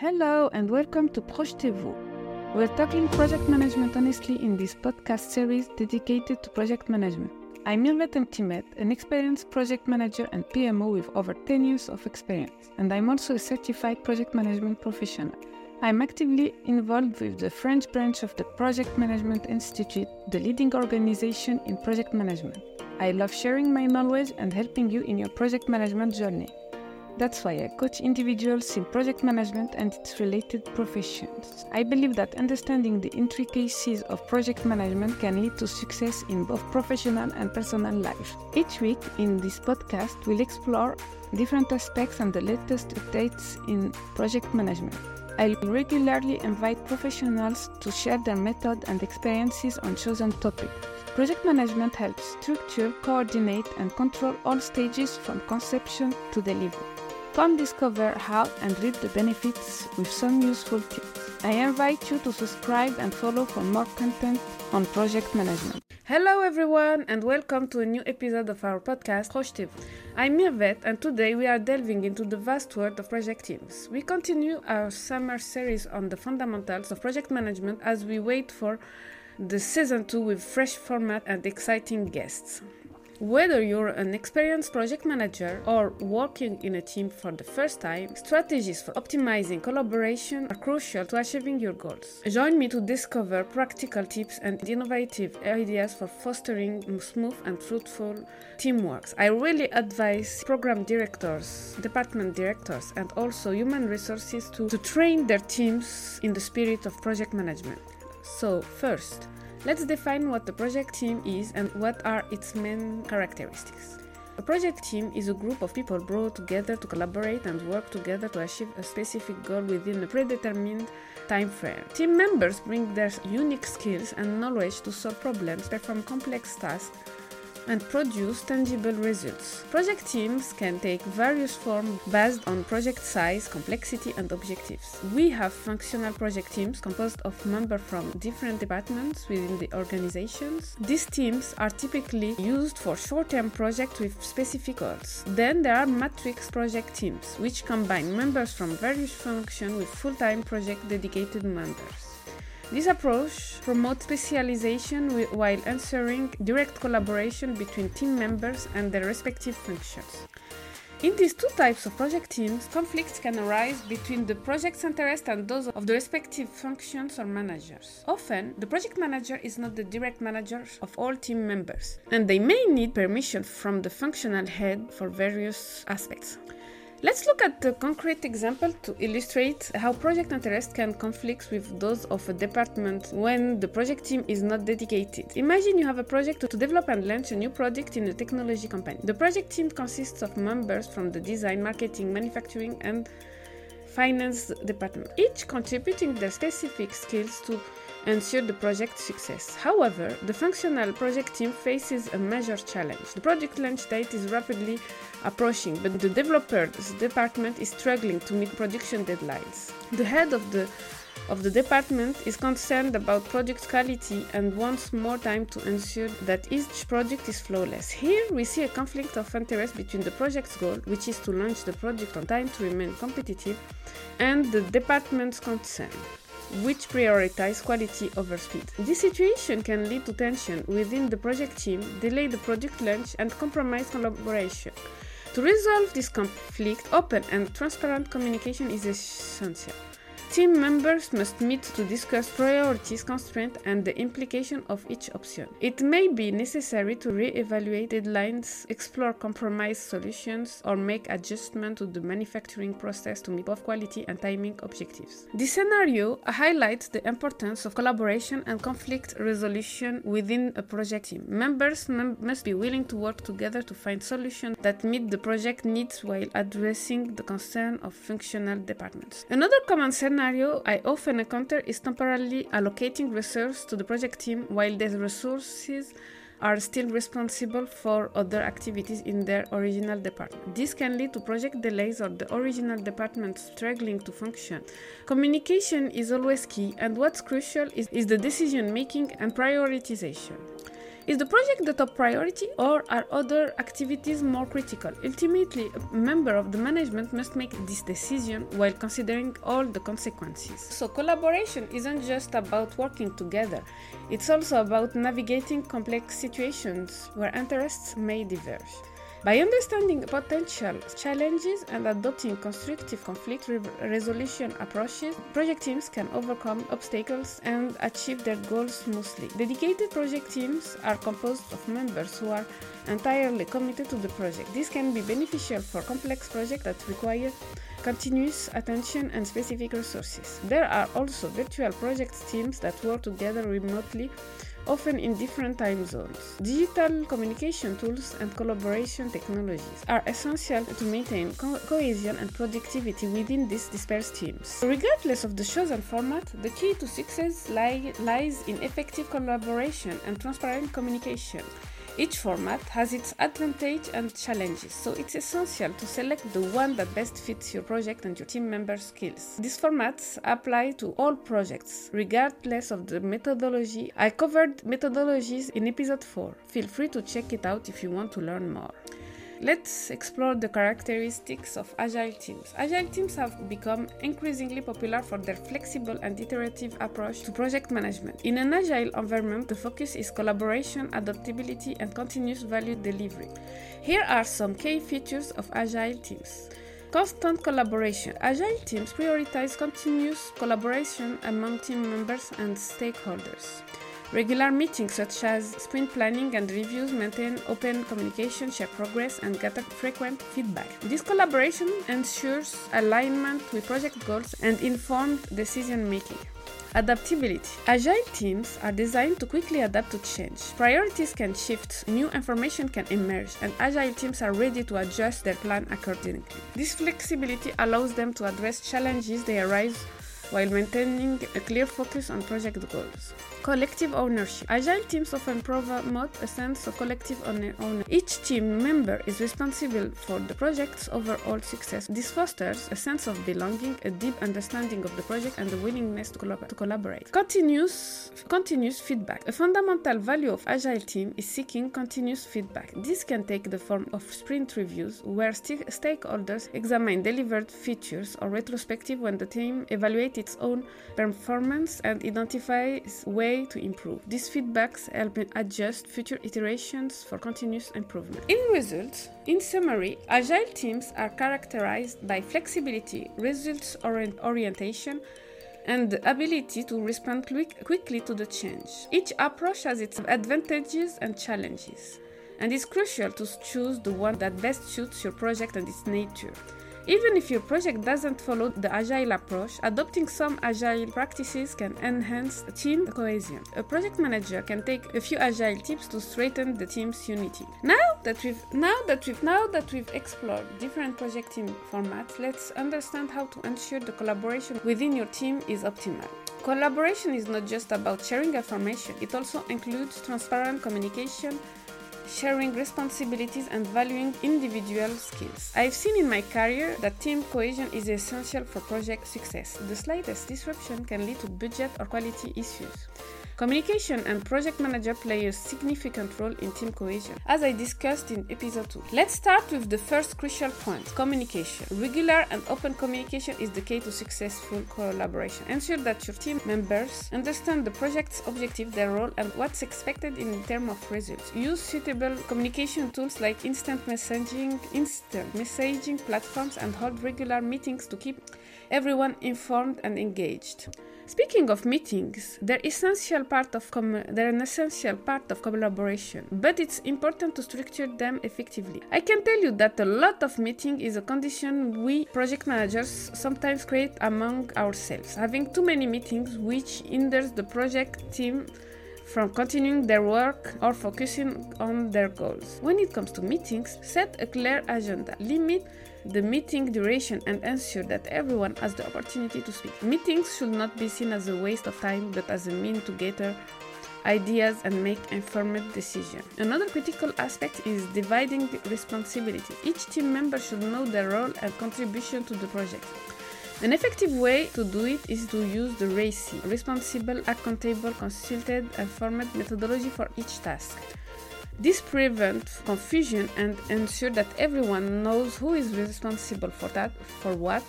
Hello and welcome to Projetez-vous. We're talking project management honestly in this podcast series dedicated to project management. I'm Mirvet Mtimet, an experienced project manager and PMO with over 10 years of experience, and I'm also a certified project management professional. I'm actively involved with the French branch of the Project Management Institute, the leading organization in project management. I love sharing my knowledge and helping you in your project management journey. That's why I coach individuals in project management and its related professions. I believe that understanding the intricacies of project management can lead to success in both professional and personal life. Each week in this podcast, we'll explore different aspects and the latest updates in project management. I regularly invite professionals to share their method and experiences on chosen topics. Project management helps structure, coordinate, and control all stages from conception to delivery. Come discover how and reap the benefits with some useful tips. I invite you to subscribe and follow for more content on project management. Hello everyone and welcome to a new episode of our podcast. I'm Mirvet and today we are delving into the vast world of project teams. We continue our summer series on the fundamentals of project management as we wait for the season 2 with fresh format and exciting guests. Whether you're an experienced project manager or working in a team for the first time, strategies for optimizing collaboration are crucial to achieving your goals. Join me to discover practical tips and innovative ideas for fostering smooth and fruitful teamwork. I really advise program directors, department directors, and also human resources to, to train their teams in the spirit of project management. So, first, Let's define what the project team is and what are its main characteristics. A project team is a group of people brought together to collaborate and work together to achieve a specific goal within a predetermined time frame. Team members bring their unique skills and knowledge to solve problems, perform complex tasks, and produce tangible results. Project teams can take various forms based on project size, complexity, and objectives. We have functional project teams composed of members from different departments within the organizations. These teams are typically used for short-term projects with specific goals. Then there are matrix project teams, which combine members from various functions with full-time project dedicated members. This approach promotes specialization while ensuring direct collaboration between team members and their respective functions. In these two types of project teams, conflicts can arise between the project's interests and those of the respective functions or managers. Often, the project manager is not the direct manager of all team members, and they may need permission from the functional head for various aspects. Let's look at a concrete example to illustrate how project interest can conflict with those of a department when the project team is not dedicated. Imagine you have a project to develop and launch a new product in a technology company. The project team consists of members from the design, marketing, manufacturing, and finance department, each contributing their specific skills to ensure the project's success. However, the functional project team faces a major challenge. The project launch date is rapidly approaching, but the developers department is struggling to meet production deadlines. The head of the of the department is concerned about product quality and wants more time to ensure that each project is flawless. Here we see a conflict of interest between the project's goal, which is to launch the project on time to remain competitive, and the department's concern which prioritize quality over speed. This situation can lead to tension within the project team, delay the project launch, and compromise collaboration. To resolve this conflict, open and transparent communication is essential. Team members must meet to discuss priorities, constraints, and the implication of each option. It may be necessary to re-evaluate deadlines, explore compromise solutions, or make adjustments to the manufacturing process to meet both quality and timing objectives. This scenario highlights the importance of collaboration and conflict resolution within a project team. Members mem- must be willing to work together to find solutions that meet the project needs while addressing the concern of functional departments. Another common scenario scenario I often encounter is temporarily allocating resources to the project team while these resources are still responsible for other activities in their original department. This can lead to project delays or the original department struggling to function. Communication is always key, and what's crucial is, is the decision making and prioritization. Is the project the top priority or are other activities more critical? Ultimately, a member of the management must make this decision while considering all the consequences. So, collaboration isn't just about working together, it's also about navigating complex situations where interests may diverge. By understanding potential challenges and adopting constructive conflict re- resolution approaches, project teams can overcome obstacles and achieve their goals smoothly. Dedicated project teams are composed of members who are entirely committed to the project. This can be beneficial for complex projects that require continuous attention and specific resources. There are also virtual project teams that work together remotely often in different time zones. Digital communication tools and collaboration technologies are essential to maintain co- cohesion and productivity within these dispersed teams. Regardless of the chosen format, the key to success lie, lies in effective collaboration and transparent communication. Each format has its advantage and challenges, so it's essential to select the one that best fits your project and your team members' skills. These formats apply to all projects, regardless of the methodology. I covered methodologies in episode 4. Feel free to check it out if you want to learn more. Let's explore the characteristics of agile teams. Agile teams have become increasingly popular for their flexible and iterative approach to project management. In an agile environment, the focus is collaboration, adaptability, and continuous value delivery. Here are some key features of agile teams. Constant collaboration. Agile teams prioritize continuous collaboration among team members and stakeholders. Regular meetings such as sprint planning and reviews maintain open communication, share progress, and gather frequent feedback. This collaboration ensures alignment with project goals and informed decision making. Adaptability. Agile teams are designed to quickly adapt to change. Priorities can shift, new information can emerge, and agile teams are ready to adjust their plan accordingly. This flexibility allows them to address challenges they arise while maintaining a clear focus on project goals. Collective ownership. Agile teams often promote a sense of collective ownership. Each team member is responsible for the project's overall success. This fosters a sense of belonging, a deep understanding of the project, and a willingness to, collab- to collaborate. Continuous, continuous feedback. A fundamental value of Agile team is seeking continuous feedback. This can take the form of sprint reviews, where st- stakeholders examine delivered features, or retrospective when the team evaluates its own performance and identifies ways to improve. These feedbacks help adjust future iterations for continuous improvement. In results, in summary, agile teams are characterized by flexibility, results orientation, and the ability to respond quick, quickly to the change. Each approach has its advantages and challenges, and it's crucial to choose the one that best suits your project and its nature. Even if your project doesn't follow the agile approach, adopting some agile practices can enhance team cohesion. A project manager can take a few agile tips to strengthen the team's unity. Now that we've now that we've now that we've explored different project team formats, let's understand how to ensure the collaboration within your team is optimal. Collaboration is not just about sharing information, it also includes transparent communication, sharing responsibilities and valuing individual skills. I've seen in my career that team cohesion is essential for project success. The slightest disruption can lead to budget or quality issues. Communication and project manager play a significant role in team cohesion, as I discussed in episode 2. Let's start with the first crucial point communication. Regular and open communication is the key to successful collaboration. Ensure that your team members understand the project's objective, their role, and what's expected in terms of results. Use suitable communication tools like instant messaging, instant messaging platforms, and hold regular meetings to keep everyone informed and engaged. Speaking of meetings, they're essential part of they're an essential part of collaboration, but it's important to structure them effectively. I can tell you that a lot of meeting is a condition we project managers sometimes create among ourselves. Having too many meetings which hinders the project team from continuing their work or focusing on their goals. When it comes to meetings, set a clear agenda. Limit the meeting duration and ensure that everyone has the opportunity to speak. Meetings should not be seen as a waste of time but as a mean to gather ideas and make informed decisions. Another critical aspect is dividing responsibility. Each team member should know their role and contribution to the project. An effective way to do it is to use the RACI, responsible, accountable, consulted, and formed methodology for each task. This prevents confusion and ensures that everyone knows who is responsible for that, for what,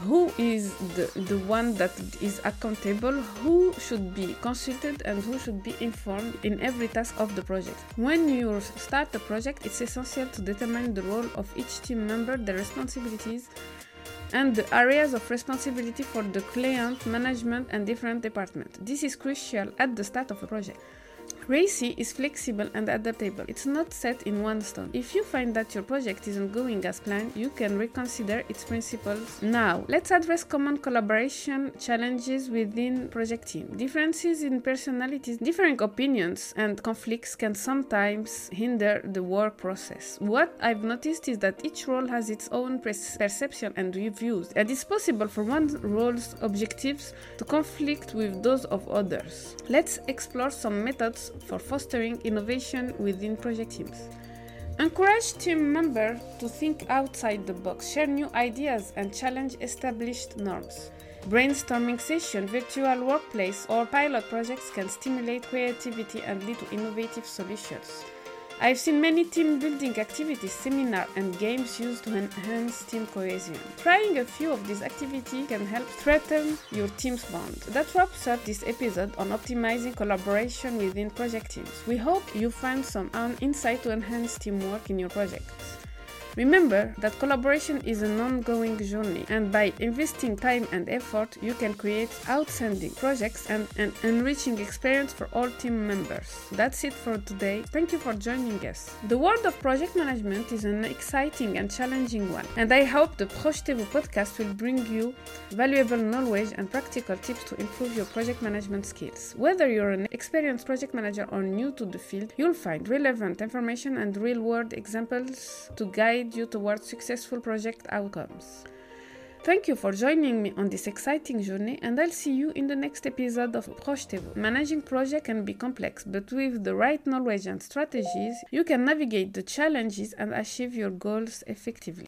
who is the, the one that is accountable, who should be consulted, and who should be informed in every task of the project. When you start a project, it's essential to determine the role of each team member, the responsibilities, and the areas of responsibility for the client management and different departments. This is crucial at the start of a project. RACI is flexible and adaptable. It's not set in one stone. If you find that your project isn't going as planned, you can reconsider its principles. Now, let's address common collaboration challenges within project team. Differences in personalities, differing opinions, and conflicts can sometimes hinder the work process. What I've noticed is that each role has its own perception and views, and it's possible for one role's objectives to conflict with those of others. Let's explore some methods for fostering innovation within project teams. Encourage team members to think outside the box, share new ideas, and challenge established norms. Brainstorming sessions, virtual workplace, or pilot projects can stimulate creativity and lead to innovative solutions. I've seen many team building activities, seminars, and games used to enhance team cohesion. Trying a few of these activities can help strengthen your team's bond. That wraps up this episode on optimizing collaboration within project teams. We hope you find some um, insight to enhance teamwork in your projects. Remember that collaboration is an ongoing journey, and by investing time and effort, you can create outstanding projects and an enriching experience for all team members. That's it for today. Thank you for joining us. The world of project management is an exciting and challenging one, and I hope the Projetez-vous podcast will bring you valuable knowledge and practical tips to improve your project management skills. Whether you're an experienced project manager or new to the field, you'll find relevant information and real world examples to guide guide you towards successful project outcomes. Thank you for joining me on this exciting journey, and I'll see you in the next episode of Projetez-vous. Managing project can be complex, but with the right knowledge and strategies, you can navigate the challenges and achieve your goals effectively.